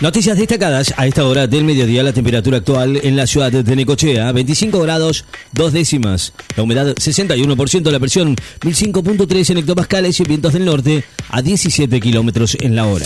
Noticias destacadas a esta hora del mediodía. La temperatura actual en la ciudad de Necochea, 25 grados, dos décimas. La humedad 61%, la presión 1005.3 en hectopascales y vientos del norte a 17 kilómetros en la hora.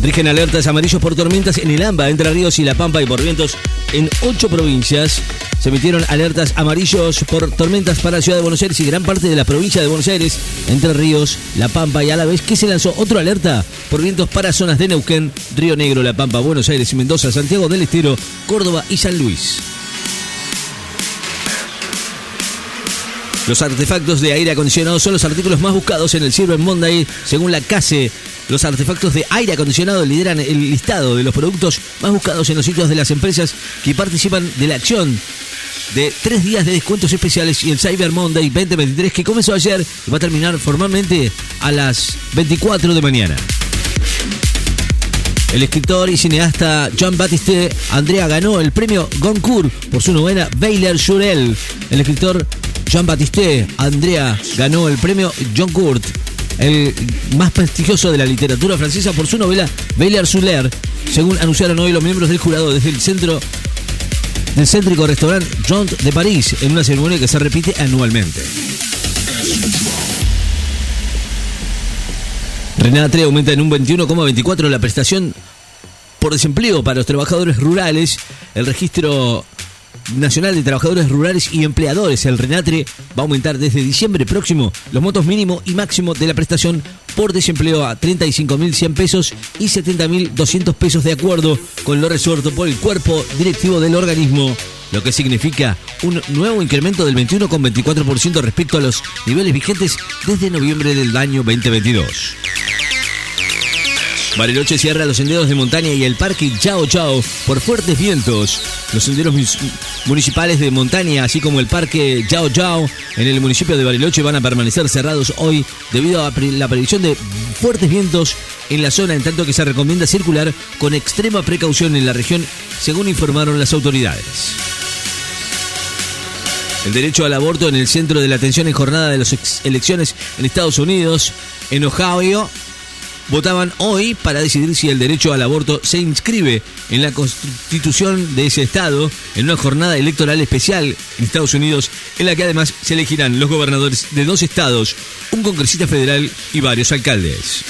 Rigen alertas amarillos por tormentas en el AMBA, Entre Ríos y La Pampa y por vientos en ocho provincias. Se emitieron alertas amarillos por tormentas para la ciudad de Buenos Aires y gran parte de la provincia de Buenos Aires, Entre Ríos, La Pampa y a la vez que se lanzó otra alerta por vientos para zonas de Neuquén, Río Negro, La Pampa, Buenos Aires y Mendoza, Santiago del Estero, Córdoba y San Luis. Los artefactos de aire acondicionado son los artículos más buscados en el Cyber Monday, según la CASE. Los artefactos de aire acondicionado lideran el listado de los productos más buscados en los sitios de las empresas que participan de la acción de tres días de descuentos especiales y el Cyber Monday 2023 que comenzó ayer y va a terminar formalmente a las 24 de mañana. El escritor y cineasta Jean Baptiste Andrea ganó el premio Goncourt por su novela Baylor Jurel. El escritor Jean Baptiste Andrea ganó el premio John el más prestigioso de la literatura francesa por su novela Belle Suler, según anunciaron hoy los miembros del jurado desde el centro del céntrico restaurante Jean de París, en una ceremonia que se repite anualmente. Renate aumenta en un 21,24 la prestación por desempleo para los trabajadores rurales. El registro Nacional de Trabajadores Rurales y Empleadores, el RENATRE, va a aumentar desde diciembre próximo los montos mínimo y máximo de la prestación por desempleo a 35.100 pesos y 70.200 pesos de acuerdo con lo resuelto por el cuerpo directivo del organismo, lo que significa un nuevo incremento del 21,24% respecto a los niveles vigentes desde noviembre del año 2022. Bariloche cierra los senderos de montaña y el parque Chao Chao por fuertes vientos. Los senderos municipales de montaña, así como el parque Chao Chao en el municipio de Bariloche van a permanecer cerrados hoy debido a la predicción de fuertes vientos en la zona, en tanto que se recomienda circular con extrema precaución en la región, según informaron las autoridades. El derecho al aborto en el centro de la atención en jornada de las elecciones en Estados Unidos, en Ohio, votaban hoy para decidir si el derecho al aborto se inscribe en la constitución de ese estado en una jornada electoral especial en Estados Unidos en la que además se elegirán los gobernadores de dos estados, un congresista federal y varios alcaldes.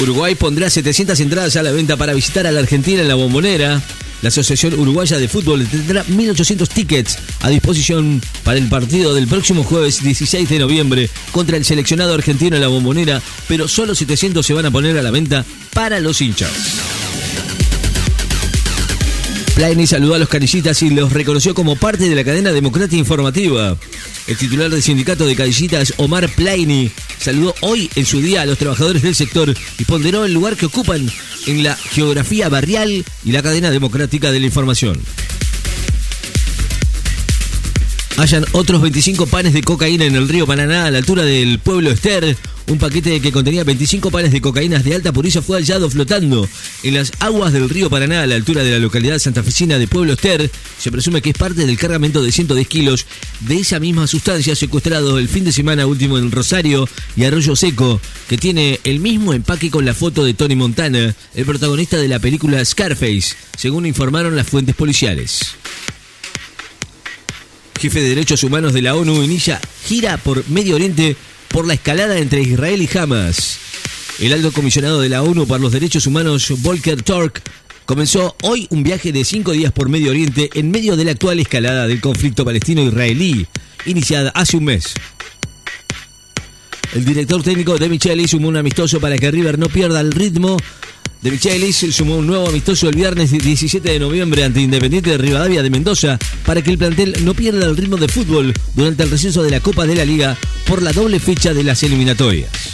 Uruguay pondrá 700 entradas a la venta para visitar a la Argentina en la bombonera. La Asociación Uruguaya de Fútbol tendrá 1.800 tickets a disposición para el partido del próximo jueves 16 de noviembre contra el seleccionado argentino en la bombonera, pero solo 700 se van a poner a la venta para los hinchas. Plaini saludó a los canillitas y los reconoció como parte de la cadena democrática informativa. El titular del sindicato de canillitas, Omar Plaini, saludó hoy en su día a los trabajadores del sector y ponderó el lugar que ocupan en la geografía barrial y la cadena democrática de la información. Hayan otros 25 panes de cocaína en el río Paraná a la altura del pueblo Ester. Un paquete que contenía 25 panes de cocaína de alta pureza fue hallado flotando en las aguas del río Paraná a la altura de la localidad santafesina de Pueblo Ester. Se presume que es parte del cargamento de 110 kilos de esa misma sustancia secuestrado el fin de semana último en Rosario y Arroyo Seco, que tiene el mismo empaque con la foto de Tony Montana, el protagonista de la película Scarface, según informaron las fuentes policiales jefe de derechos humanos de la ONU, inicia gira por Medio Oriente por la escalada entre Israel y Hamas. El alto comisionado de la ONU para los Derechos Humanos, Volker Turk, comenzó hoy un viaje de cinco días por Medio Oriente en medio de la actual escalada del conflicto palestino-israelí, iniciada hace un mes. El director técnico de Micheli sumó un amistoso para que River no pierda el ritmo de Michelis sumó un nuevo amistoso el viernes 17 de noviembre ante Independiente de Rivadavia de Mendoza para que el plantel no pierda el ritmo de fútbol durante el receso de la Copa de la Liga por la doble fecha de las eliminatorias.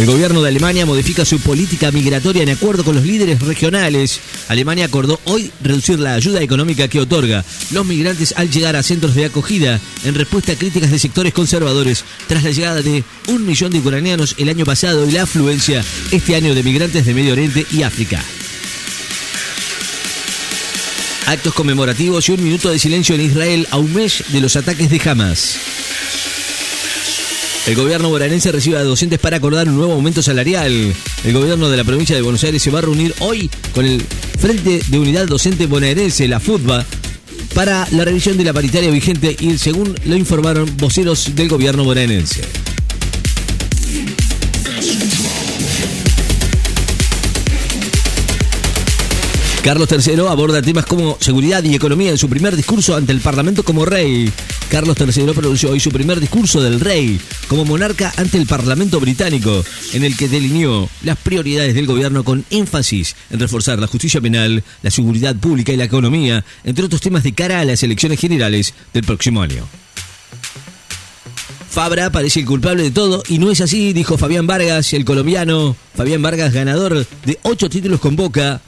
El gobierno de Alemania modifica su política migratoria en acuerdo con los líderes regionales. Alemania acordó hoy reducir la ayuda económica que otorga los migrantes al llegar a centros de acogida en respuesta a críticas de sectores conservadores tras la llegada de un millón de ucranianos el año pasado y la afluencia este año de migrantes de Medio Oriente y África. Actos conmemorativos y un minuto de silencio en Israel a un mes de los ataques de Hamas. El gobierno bonaerense recibe a docentes para acordar un nuevo aumento salarial. El gobierno de la provincia de Buenos Aires se va a reunir hoy con el Frente de Unidad Docente Bonaerense, la FUTBA, para la revisión de la paritaria vigente y según lo informaron voceros del gobierno bonaerense. Carlos III aborda temas como seguridad y economía en su primer discurso ante el Parlamento como rey. Carlos III pronunció hoy su primer discurso del rey como monarca ante el Parlamento británico, en el que delineó las prioridades del gobierno con énfasis en reforzar la justicia penal, la seguridad pública y la economía, entre otros temas de cara a las elecciones generales del próximo año. Fabra parece el culpable de todo y no es así, dijo Fabián Vargas, el colombiano. Fabián Vargas, ganador de ocho títulos con Boca,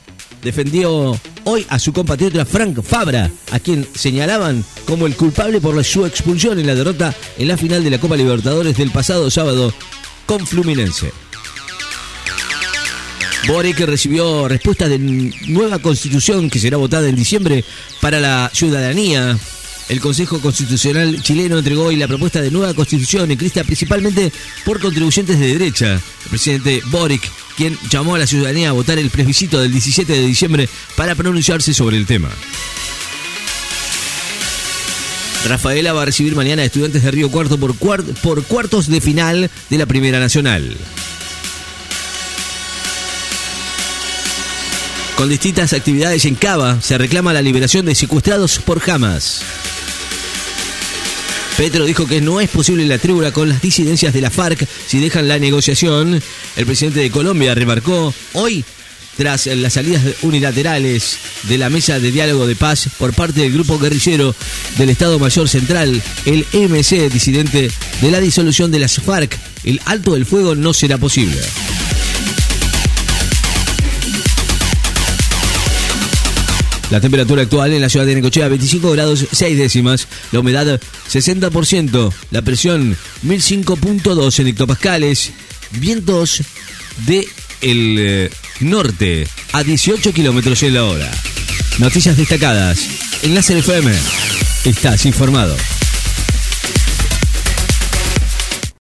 defendió hoy a su compatriota Frank Fabra, a quien señalaban como el culpable por su expulsión en la derrota en la final de la Copa Libertadores del pasado sábado con Fluminense. Boric recibió respuesta de nueva constitución que será votada en diciembre para la ciudadanía el Consejo Constitucional chileno entregó hoy la propuesta de nueva constitución escrita principalmente por contribuyentes de derecha. El presidente Boric, quien llamó a la ciudadanía a votar el plebiscito del 17 de diciembre para pronunciarse sobre el tema. Rafaela va a recibir mañana a estudiantes de Río Cuarto por, por cuartos de final de la Primera Nacional. Con distintas actividades en Cava se reclama la liberación de secuestrados por Hamas. Petro dijo que no es posible la tribuna con las disidencias de la FARC si dejan la negociación. El presidente de Colombia remarcó hoy tras las salidas unilaterales de la mesa de diálogo de paz por parte del grupo guerrillero del Estado Mayor Central, el MC disidente de la disolución de las FARC, el alto del fuego no será posible. La temperatura actual en la ciudad de Necochea 25 grados 6 décimas, la humedad 60%, la presión 1005.2 en hectopascales, vientos de el eh, norte a 18 kilómetros en la hora. Noticias destacadas. En Láser FM. Estás informado.